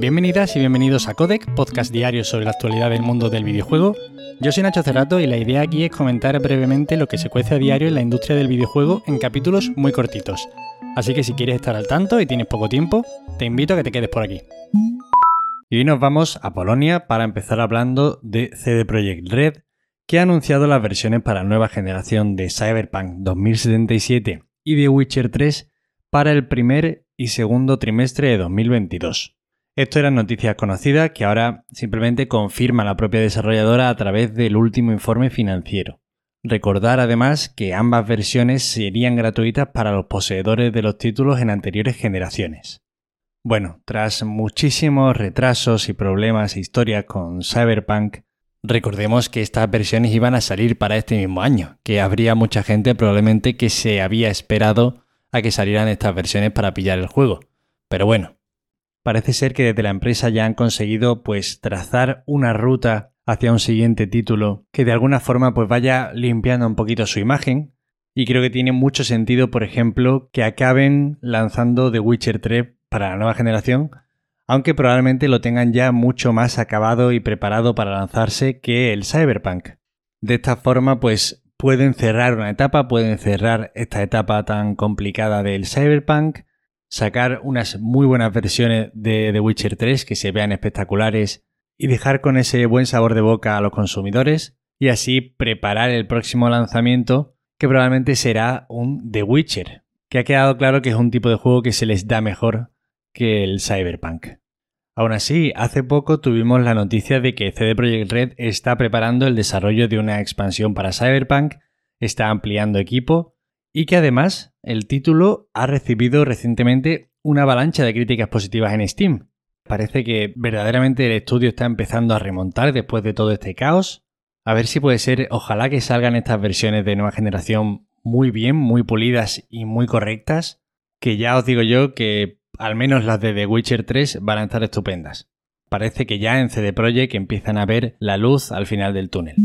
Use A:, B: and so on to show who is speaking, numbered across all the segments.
A: Bienvenidas y bienvenidos a Codec, podcast diario sobre la actualidad del mundo del videojuego. Yo soy Nacho Cerrato y la idea aquí es comentar brevemente lo que se cuece a diario en la industria del videojuego en capítulos muy cortitos. Así que si quieres estar al tanto y tienes poco tiempo, te invito a que te quedes por aquí. Y hoy nos vamos a Polonia para empezar hablando de CD Projekt Red, que ha anunciado las versiones para la nueva generación de Cyberpunk 2077 y de Witcher 3 para el primer y segundo trimestre de 2022. Esto eran noticias conocidas que ahora simplemente confirma la propia desarrolladora a través del último informe financiero. Recordar además que ambas versiones serían gratuitas para los poseedores de los títulos en anteriores generaciones. Bueno, tras muchísimos retrasos y problemas e historias con Cyberpunk, recordemos que estas versiones iban a salir para este mismo año, que habría mucha gente probablemente que se había esperado a que salieran estas versiones para pillar el juego. Pero bueno, parece ser que desde la empresa ya han conseguido pues trazar una ruta hacia un siguiente título que de alguna forma pues vaya limpiando un poquito su imagen y creo que tiene mucho sentido, por ejemplo, que acaben lanzando The Witcher 3 para la nueva generación, aunque probablemente lo tengan ya mucho más acabado y preparado para lanzarse que el Cyberpunk. De esta forma, pues pueden cerrar una etapa, pueden cerrar esta etapa tan complicada del Cyberpunk, sacar unas muy buenas versiones de The Witcher 3 que se vean espectaculares y dejar con ese buen sabor de boca a los consumidores y así preparar el próximo lanzamiento que probablemente será un The Witcher, que ha quedado claro que es un tipo de juego que se les da mejor que el Cyberpunk. Aún así, hace poco tuvimos la noticia de que CD Projekt Red está preparando el desarrollo de una expansión para Cyberpunk, está ampliando equipo y que además el título ha recibido recientemente una avalancha de críticas positivas en Steam. Parece que verdaderamente el estudio está empezando a remontar después de todo este caos. A ver si puede ser, ojalá que salgan estas versiones de nueva generación muy bien, muy pulidas y muy correctas, que ya os digo yo que al menos las de The Witcher 3 van a estar estupendas. Parece que ya en CD Projekt empiezan a ver la luz al final del túnel.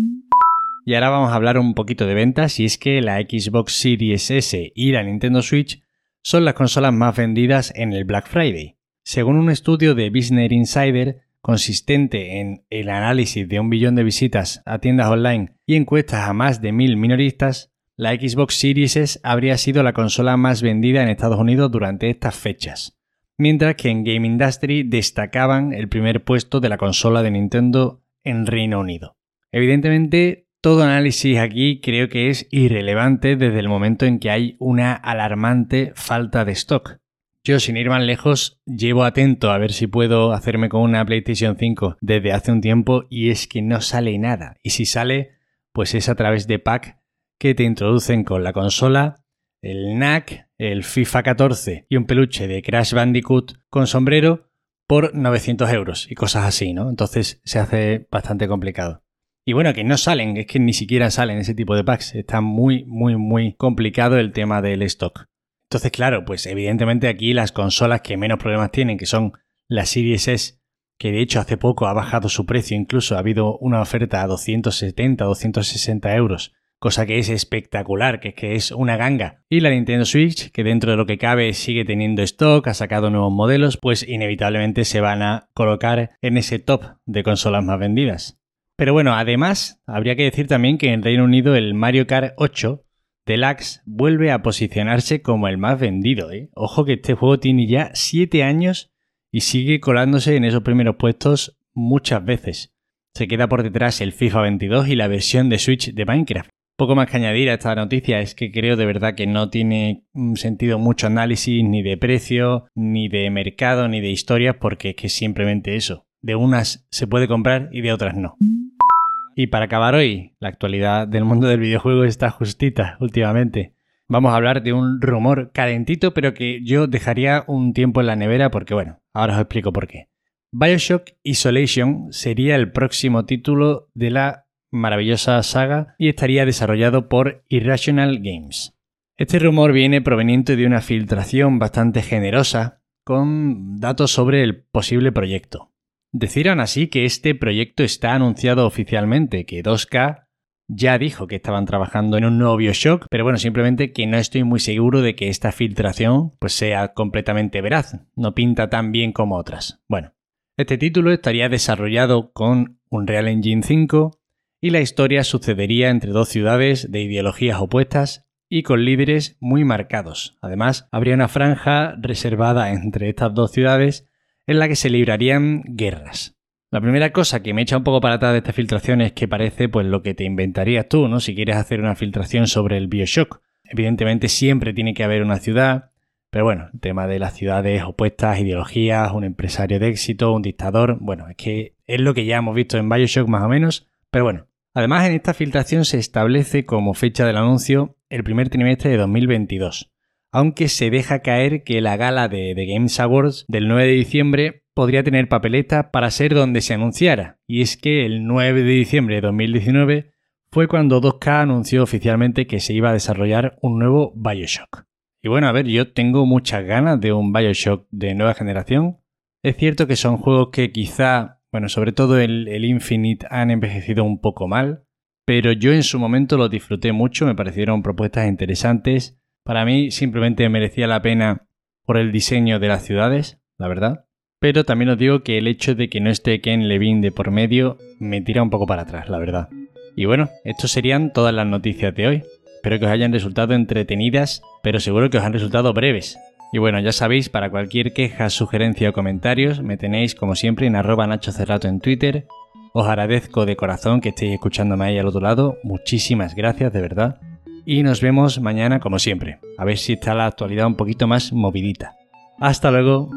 A: Y ahora vamos a hablar un poquito de ventas y es que la Xbox Series S y la Nintendo Switch son las consolas más vendidas en el Black Friday. Según un estudio de Business Insider, consistente en el análisis de un billón de visitas a tiendas online y encuestas a más de mil minoristas, la Xbox Series S habría sido la consola más vendida en Estados Unidos durante estas fechas mientras que en Game Industry destacaban el primer puesto de la consola de Nintendo en Reino Unido. Evidentemente, todo análisis aquí creo que es irrelevante desde el momento en que hay una alarmante falta de stock. Yo, sin ir más lejos, llevo atento a ver si puedo hacerme con una PlayStation 5 desde hace un tiempo y es que no sale nada. Y si sale, pues es a través de pack que te introducen con la consola, el NAC el FIFA 14 y un peluche de Crash Bandicoot con sombrero por 900 euros y cosas así, ¿no? Entonces se hace bastante complicado. Y bueno, que no salen, es que ni siquiera salen ese tipo de packs. Está muy, muy, muy complicado el tema del stock. Entonces, claro, pues evidentemente aquí las consolas que menos problemas tienen, que son las Series S, que de hecho hace poco ha bajado su precio, incluso ha habido una oferta a 270, 260 euros cosa que es espectacular, que es que es una ganga. Y la Nintendo Switch, que dentro de lo que cabe sigue teniendo stock, ha sacado nuevos modelos, pues inevitablemente se van a colocar en ese top de consolas más vendidas. Pero bueno, además, habría que decir también que en Reino Unido el Mario Kart 8 Deluxe vuelve a posicionarse como el más vendido. ¿eh? Ojo que este juego tiene ya 7 años y sigue colándose en esos primeros puestos muchas veces. Se queda por detrás el FIFA 22 y la versión de Switch de Minecraft. Poco más que añadir a esta noticia es que creo de verdad que no tiene sentido mucho análisis ni de precio, ni de mercado, ni de historias, porque es que simplemente eso. De unas se puede comprar y de otras no. Y para acabar hoy, la actualidad del mundo del videojuego está justita últimamente. Vamos a hablar de un rumor calentito, pero que yo dejaría un tiempo en la nevera porque, bueno, ahora os explico por qué. Bioshock Isolation sería el próximo título de la maravillosa saga y estaría desarrollado por Irrational Games. Este rumor viene proveniente de una filtración bastante generosa con datos sobre el posible proyecto. Decían así que este proyecto está anunciado oficialmente, que 2K ya dijo que estaban trabajando en un nuevo Bioshock, pero bueno, simplemente que no estoy muy seguro de que esta filtración pues sea completamente veraz, no pinta tan bien como otras. Bueno, Este título estaría desarrollado con Unreal Engine 5 y la historia sucedería entre dos ciudades de ideologías opuestas y con líderes muy marcados. Además, habría una franja reservada entre estas dos ciudades en la que se librarían guerras. La primera cosa que me echa un poco para atrás de esta filtración es que parece pues lo que te inventarías tú, ¿no? Si quieres hacer una filtración sobre el BioShock. Evidentemente siempre tiene que haber una ciudad, pero bueno, el tema de las ciudades opuestas, ideologías, un empresario de éxito, un dictador, bueno, es que es lo que ya hemos visto en BioShock más o menos, pero bueno. Además, en esta filtración se establece como fecha del anuncio el primer trimestre de 2022, aunque se deja caer que la gala de The Games Awards del 9 de diciembre podría tener papeleta para ser donde se anunciara, y es que el 9 de diciembre de 2019 fue cuando 2K anunció oficialmente que se iba a desarrollar un nuevo Bioshock. Y bueno, a ver, yo tengo muchas ganas de un Bioshock de nueva generación. Es cierto que son juegos que quizá, bueno, sobre todo el, el Infinite han envejecido un poco mal, pero yo en su momento lo disfruté mucho, me parecieron propuestas interesantes. Para mí simplemente merecía la pena por el diseño de las ciudades, la verdad. Pero también os digo que el hecho de que no esté Ken Levine de por medio me tira un poco para atrás, la verdad. Y bueno, estos serían todas las noticias de hoy. Espero que os hayan resultado entretenidas, pero seguro que os han resultado breves. Y bueno, ya sabéis, para cualquier queja, sugerencia o comentarios, me tenéis como siempre en arroba Nacho Cerrato en Twitter os agradezco de corazón que estéis escuchándome ahí al otro lado. Muchísimas gracias, de verdad. Y nos vemos mañana como siempre. A ver si está la actualidad un poquito más movidita. Hasta luego.